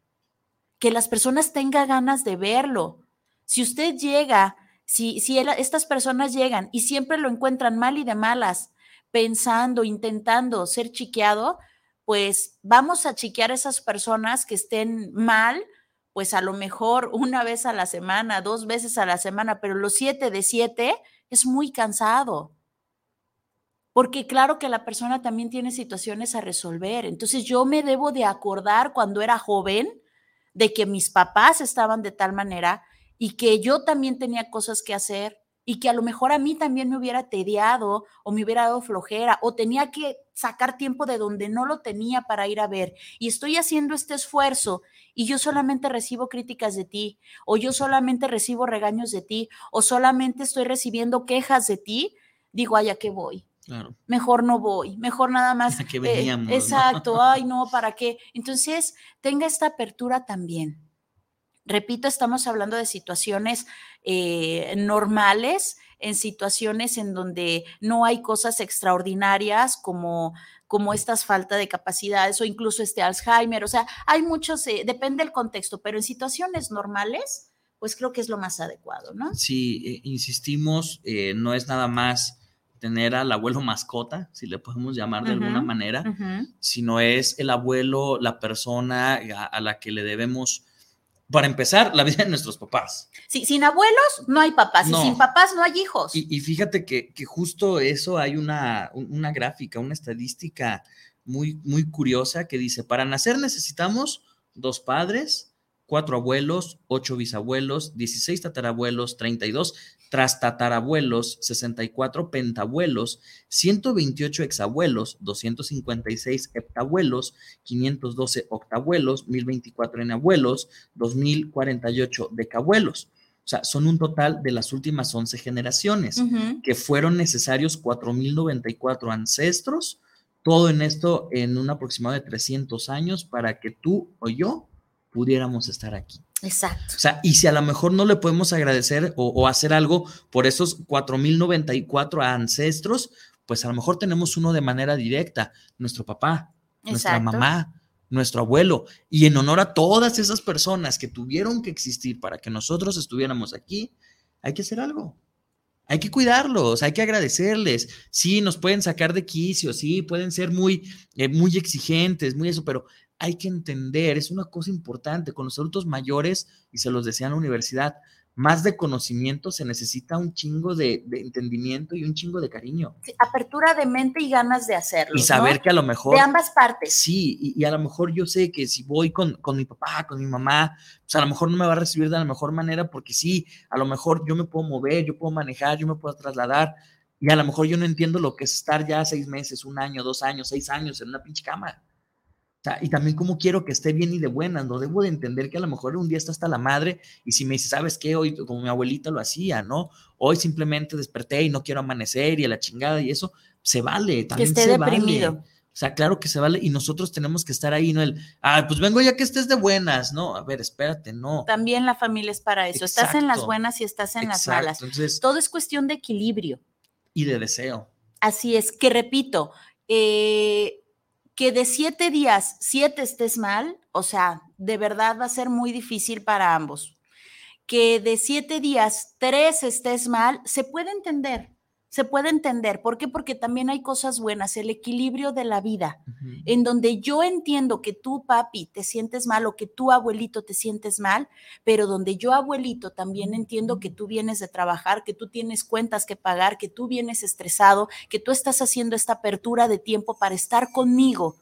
que las personas tengan ganas de verlo. Si usted llega, si, si estas personas llegan y siempre lo encuentran mal y de malas, pensando, intentando ser chiqueado, pues vamos a chiquear a esas personas que estén mal pues a lo mejor [laughs] una vez a la semana, dos veces a la semana, pero los siete de siete es muy cansado. Porque claro que la persona también tiene situaciones a resolver. Entonces yo me debo de acordar cuando era joven de que mis papás estaban de tal manera y que yo también tenía cosas que hacer y que a lo mejor a mí también me hubiera tediado o me hubiera dado flojera o tenía que sacar tiempo de donde no lo tenía para ir a ver y estoy haciendo este esfuerzo y yo solamente recibo críticas de ti o yo solamente recibo regaños de ti o solamente estoy recibiendo quejas de ti, digo, ay, ¿a qué voy? Claro. Mejor no voy, mejor nada [laughs] más. ¿A qué veníamos, exacto, ay, no, ¿para qué? Entonces, tenga esta apertura también. Repito, estamos hablando de situaciones eh, normales, en situaciones en donde no hay cosas extraordinarias como como estas falta de capacidades o incluso este Alzheimer. O sea, hay muchos, eh, depende del contexto, pero en situaciones normales, pues creo que es lo más adecuado, ¿no? Sí, eh, insistimos, no es nada más tener al abuelo mascota, si le podemos llamar de alguna manera, sino es el abuelo, la persona a la que le debemos para empezar, la vida de nuestros papás. Sí, sin abuelos no hay papás, y sin papás no hay hijos. Y, fíjate que, justo eso hay una, una gráfica, una estadística muy, muy curiosa que dice, para nacer necesitamos dos padres, cuatro abuelos, ocho bisabuelos, 16 tatarabuelos, 32 tatarabuelos, 64 pentabuelos, 128 exabuelos, 256 heptabuelos, 512 octabuelos, 1024 enabuelos, 2048 decabuelos. O sea, son un total de las últimas 11 generaciones, que fueron necesarios 4.094 ancestros, todo en esto en un aproximado de 300 años para que tú o yo pudiéramos estar aquí. Exacto. O sea, y si a lo mejor no le podemos agradecer o, hacer algo por esos 4.094 ancestros, pues a lo mejor tenemos uno de manera directa, nuestro papá, nuestra mamá, nuestro abuelo. Y en honor a todas esas personas que tuvieron que existir para que nosotros estuviéramos aquí, hay que hacer algo. Hay que cuidarlos, hay que agradecerles. Sí, nos pueden sacar de quicio, sí, pueden ser muy, eh, muy exigentes, muy eso, pero hay que entender, es una cosa importante con los adultos mayores, y se los decía en la universidad, más de conocimiento, se necesita un chingo de, entendimiento y un chingo de cariño. apertura de mente y ganas de hacerlo. Y saber que a lo mejor... De ambas partes. Sí, y, a lo mejor yo sé que si voy con, con, mi papá, con mi mamá, pues a lo mejor no me va a recibir de la mejor manera porque sí, a lo mejor yo me puedo mover, yo puedo manejar, yo me puedo trasladar. Y a lo mejor yo no entiendo lo que es estar ya seis meses, un año, dos años, seis años en una pinche cama y también cómo quiero que esté bien y de buena, no debo de entender que a lo mejor un día está hasta la madre y si me dice, ¿sabes qué? Hoy como mi abuelita lo hacía, ¿no? Hoy simplemente desperté y no quiero amanecer y a la chingada y eso, se vale, también que esté se deprimido. Vale. O sea, claro que se vale y nosotros tenemos que estar ahí, ¿no? El, ah, pues vengo ya que estés de buenas, ¿no? A ver, espérate, no. También la familia es para eso. estás en las buenas y estás en las malas. Todo es cuestión de equilibrio. Y de deseo. Así es, que repito, eh, que de siete días, siete estés mal, o sea, de verdad va a ser muy difícil para ambos. Que de siete días, tres estés mal, se puede entender, se puede entender. ¿Por qué? Porque también hay cosas buenas, el equilibrio de la vida, en donde yo entiendo que tú, papi, te sientes mal o que tú, abuelito, te sientes mal, pero donde yo, abuelito, también entiendo que tú vienes de trabajar, que tú tienes cuentas que pagar, que tú vienes estresado, que tú estás haciendo esta apertura de tiempo para estar conmigo.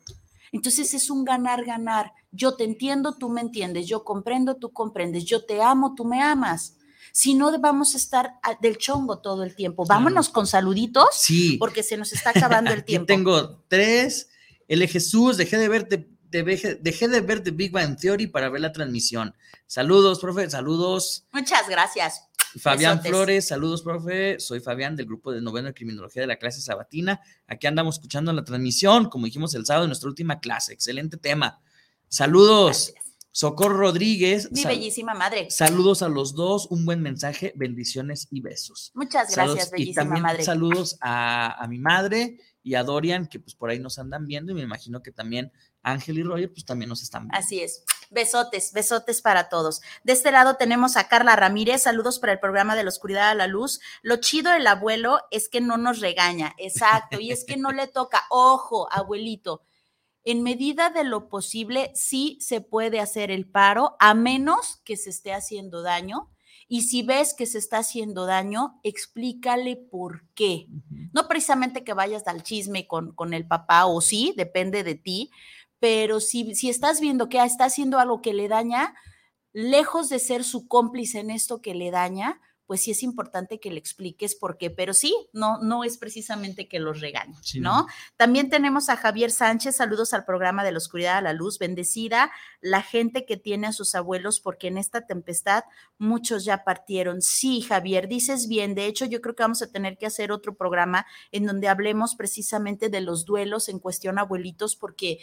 Entonces es un ganar, ganar. Yo te entiendo, tú me entiendes, yo comprendo, tú comprendes, yo te amo, tú me amas. Si no, vamos a estar del chongo todo el tiempo. Vámonos con saluditos. Sí. Porque se nos está acabando el [laughs] tiempo. tengo tres. El Jesús, dejé de ver dejé de ver The Big Bang Theory para ver la transmisión. Saludos, profe, saludos. Muchas gracias. Fabián Flores, saludos, profe. Soy Fabián del grupo de noveno de criminología de la clase sabatina. Aquí andamos escuchando la transmisión, como dijimos el sábado en nuestra última clase. Excelente tema. Saludos. Socorro Rodríguez. Mi bellísima madre. Saludos a los dos, un buen mensaje, bendiciones y besos. Muchas gracias, bellísima y también madre. Saludos a, mi madre y a Dorian, que pues por ahí nos andan viendo, y me imagino que también Ángel y Roger, pues también nos están viendo. Así es. Besotes, besotes para todos. De este lado tenemos a Carla Ramírez. Saludos para el programa de la oscuridad a la luz. Lo chido del abuelo es que no nos regaña. Exacto. Y es que no le toca. Ojo, abuelito en medida de lo posible, sí se puede hacer el paro, a menos que se esté haciendo daño. Y si ves que se está haciendo daño, explícale por qué. No precisamente que vayas al chisme con, con el papá, o sí, depende de ti, pero si, si estás viendo que está haciendo algo que le daña, lejos de ser su cómplice en esto que le daña, pues sí es importante que le expliques por qué, pero sí, no, no es precisamente que los regañe, ¿no? También tenemos a Javier Sánchez, saludos al programa de la oscuridad a la luz, bendecida la gente que tiene a sus abuelos, porque en esta tempestad muchos ya partieron. Sí, Javier, dices bien, de hecho yo creo que vamos a tener que hacer otro programa en donde hablemos precisamente de los duelos en cuestión abuelitos, porque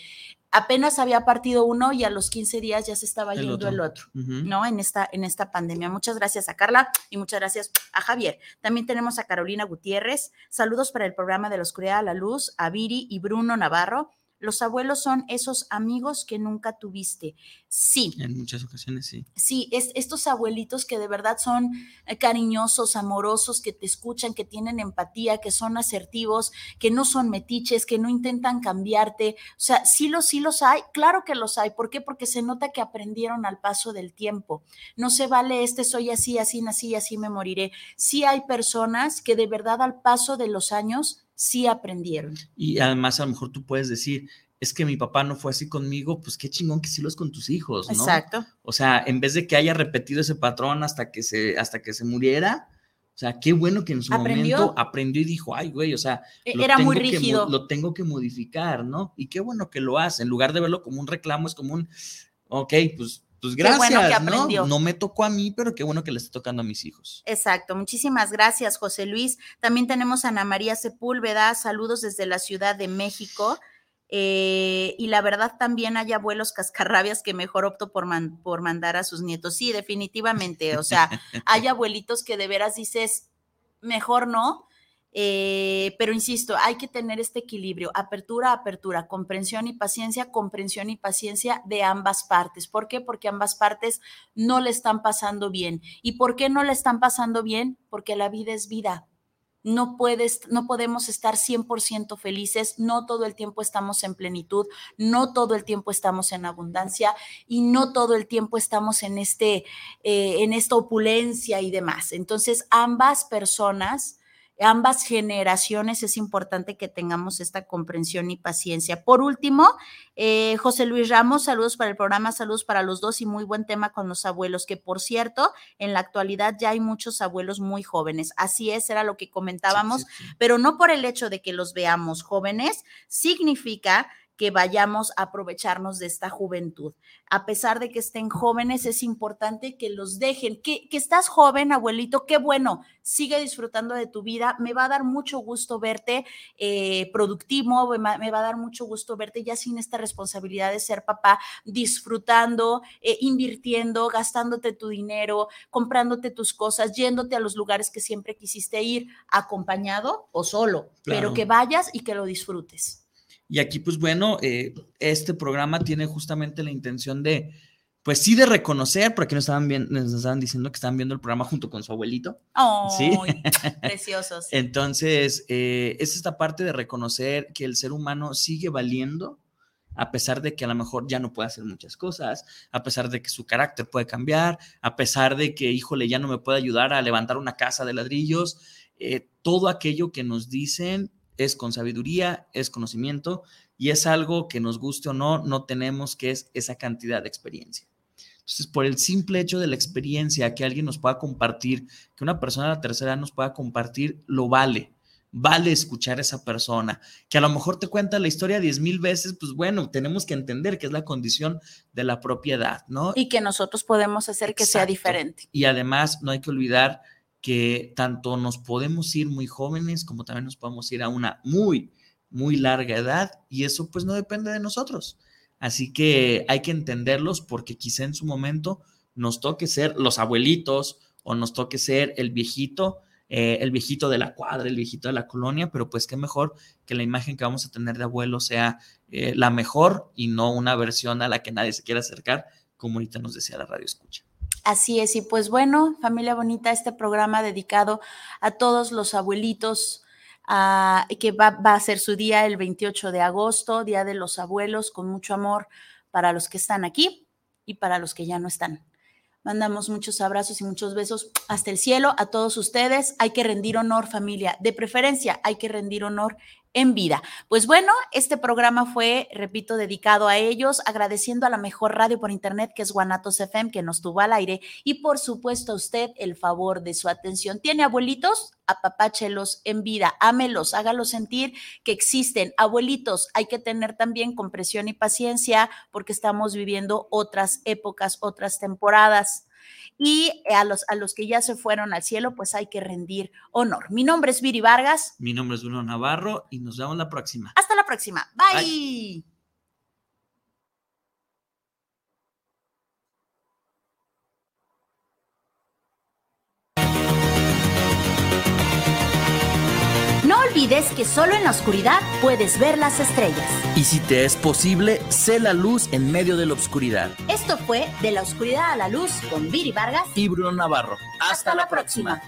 apenas había partido uno y a los 15 días ya se estaba yendo el otro, ¿no? En esta, en esta pandemia. Muchas gracias a Carla y muchas gracias a Javier. También tenemos a Carolina Gutiérrez. Saludos para el programa de la Oscuridad a la Luz, a Viri y Bruno Navarro. Los abuelos son esos amigos que nunca tuviste. Sí. En muchas ocasiones, sí. Sí, es estos abuelitos que de verdad son eh, cariñosos, amorosos, que te escuchan, que tienen empatía, que son asertivos, que no son metiches, que no intentan cambiarte. O sea, sí los, sí los hay. Claro que los hay. ¿Por qué? Porque se nota que aprendieron al paso del tiempo. No se vale este soy así, así nací, así me moriré. Sí hay personas que de verdad al paso de los años sí aprendieron. Y además a lo mejor tú puedes decir, es que mi papá no fue así conmigo, pues qué chingón que sí lo es con tus hijos, ¿no? Exacto. O sea, en vez de que haya repetido ese patrón hasta que se, hasta que se muriera, o sea, qué bueno que en su momento aprendió y dijo, ay, güey, o sea, e, era muy rígido. lo tengo que modificar, ¿no? Y qué bueno que lo hace, en lugar de verlo como un reclamo, es como un, ok, pues pues gracias, ¿no? No me tocó a mí, pero qué bueno que le esté tocando a mis hijos. Exacto, muchísimas gracias, José Luis. También tenemos a Ana María Sepúlveda, saludos desde la Ciudad de México. Eh, y la verdad también hay abuelos cascarrabias que mejor opto por, por mandar a sus nietos. Sí, definitivamente. O sea, [laughs] hay abuelitos que de veras dices, mejor no, eh, pero insisto, hay que tener este equilibrio, apertura, apertura, comprensión y paciencia, comprensión y paciencia de ambas partes. ¿Por qué? Porque ambas partes no le están pasando bien. ¿Y por qué no le están pasando bien? Porque la vida es vida. no puedes, no podemos estar 100% felices, no todo el tiempo estamos en plenitud, no todo el tiempo estamos en abundancia y no todo el tiempo estamos en este, eh, en esta opulencia y demás. Entonces, ambas personas ambas generaciones es importante que tengamos esta comprensión y paciencia. Por último, eh, José Luis Ramos, saludos para el programa, saludos para los dos y muy buen tema con los abuelos, que por cierto, en la actualidad ya hay muchos abuelos muy jóvenes. Así es, era lo que comentábamos, pero no por el hecho de que los veamos jóvenes, significa que vayamos a aprovecharnos de esta juventud. A pesar de que estén jóvenes, es importante que los dejen. Que, estás joven, abuelito, qué bueno, sigue disfrutando de tu vida. Me va a dar mucho gusto verte eh, productivo, me va a dar mucho gusto verte ya sin esta responsabilidad de ser papá, disfrutando, eh, invirtiendo, gastándote tu dinero, comprándote tus cosas, yéndote a los lugares que siempre quisiste ir, acompañado o solo, pero que vayas y que lo disfrutes. Y aquí, pues bueno, eh, este programa tiene justamente la intención de, pues sí, de reconocer, porque nos estaban, bien, nos estaban diciendo que estaban viendo el programa junto con su abuelito. Oh, ¿sí? [laughs] preciosos. Entonces, eh, es esta parte de reconocer que el ser humano sigue valiendo, a pesar de que a lo mejor ya no puede hacer muchas cosas, a pesar de que su carácter puede cambiar, a pesar de que, híjole, ya no me puede ayudar a levantar una casa de ladrillos, eh, todo aquello que nos dicen es con sabiduría, es conocimiento y es algo que nos guste o no, no tenemos que es esa cantidad de experiencia. Entonces, por el simple hecho de la experiencia que alguien nos pueda compartir, que una persona de la tercera nos pueda compartir, lo vale. Vale escuchar a esa persona, que a lo mejor te cuenta la historia diez mil veces, pues bueno, tenemos que entender que es la condición de la propiedad, ¿no? Y que nosotros podemos hacer que sea diferente. Y además, no hay que olvidar que tanto nos podemos ir muy jóvenes como también nos podemos ir a una muy, muy larga edad y eso pues no depende de nosotros. Así que hay que entenderlos porque quizá en su momento nos toque ser los abuelitos o nos toque ser el viejito, eh, el viejito de la cuadra, el viejito de la colonia, pero pues qué mejor que la imagen que vamos a tener de abuelo sea eh, la mejor y no una versión a la que nadie se quiera acercar, como ahorita nos decía la radio escucha. Así es, y pues bueno, familia bonita, este programa dedicado a todos los abuelitos, ah, que va, va, a ser su día el 28 de agosto, Día de los Abuelos, con mucho amor para los que están aquí y para los que ya no están. Mandamos muchos abrazos y muchos besos hasta el cielo a todos ustedes. Hay que rendir honor, familia. De preferencia, hay que rendir honor en vida. Pues bueno, este programa fue, repito, dedicado a ellos, agradeciendo a la mejor radio por internet que es Guanatos FM, que nos tuvo al aire, y por supuesto a usted el favor de su atención. ¿Tiene abuelitos? Apapáchelos en vida, ámelos, hágalos sentir que existen. Abuelitos, hay que tener también compresión y paciencia porque estamos viviendo otras épocas, otras temporadas y a los, a los que ya se fueron al cielo, pues hay que rendir honor. Mi nombre es Viri Vargas. Mi nombre es Bruno Navarro y nos vemos la próxima. Hasta la próxima. Bye. No olvides que solo en la oscuridad puedes ver las estrellas. Y si te es posible, sé la luz en medio de la oscuridad. Esto fue De la oscuridad a la luz con Viri Vargas y Bruno Navarro. Hasta, la próxima.